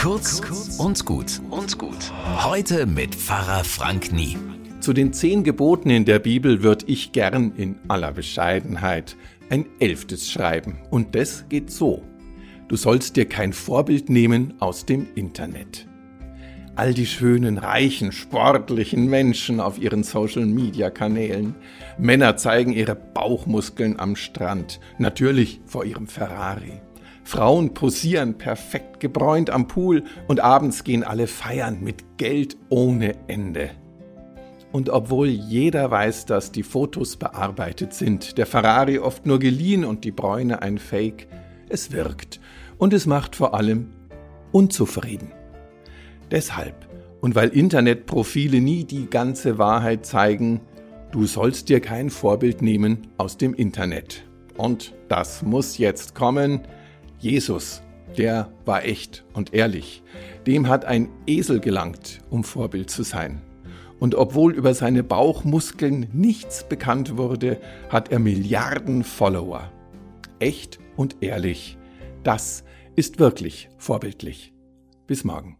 Kurz und gut und gut. Heute mit Pfarrer Frank Nie. Zu den zehn Geboten in der Bibel würde ich gern in aller Bescheidenheit ein elftes schreiben. Und das geht so. Du sollst dir kein Vorbild nehmen aus dem Internet. All die schönen, reichen, sportlichen Menschen auf ihren Social-Media-Kanälen. Männer zeigen ihre Bauchmuskeln am Strand, natürlich vor ihrem Ferrari. Frauen posieren perfekt gebräunt am Pool und abends gehen alle feiern mit Geld ohne Ende. Und obwohl jeder weiß, dass die Fotos bearbeitet sind, der Ferrari oft nur geliehen und die Bräune ein Fake, es wirkt und es macht vor allem unzufrieden. Deshalb und weil Internetprofile nie die ganze Wahrheit zeigen, du sollst dir kein Vorbild nehmen aus dem Internet. Und das muss jetzt kommen, Jesus, der war echt und ehrlich. Dem hat ein Esel gelangt, um Vorbild zu sein. Und obwohl über seine Bauchmuskeln nichts bekannt wurde, hat er Milliarden Follower. Echt und ehrlich, das ist wirklich vorbildlich. Bis morgen.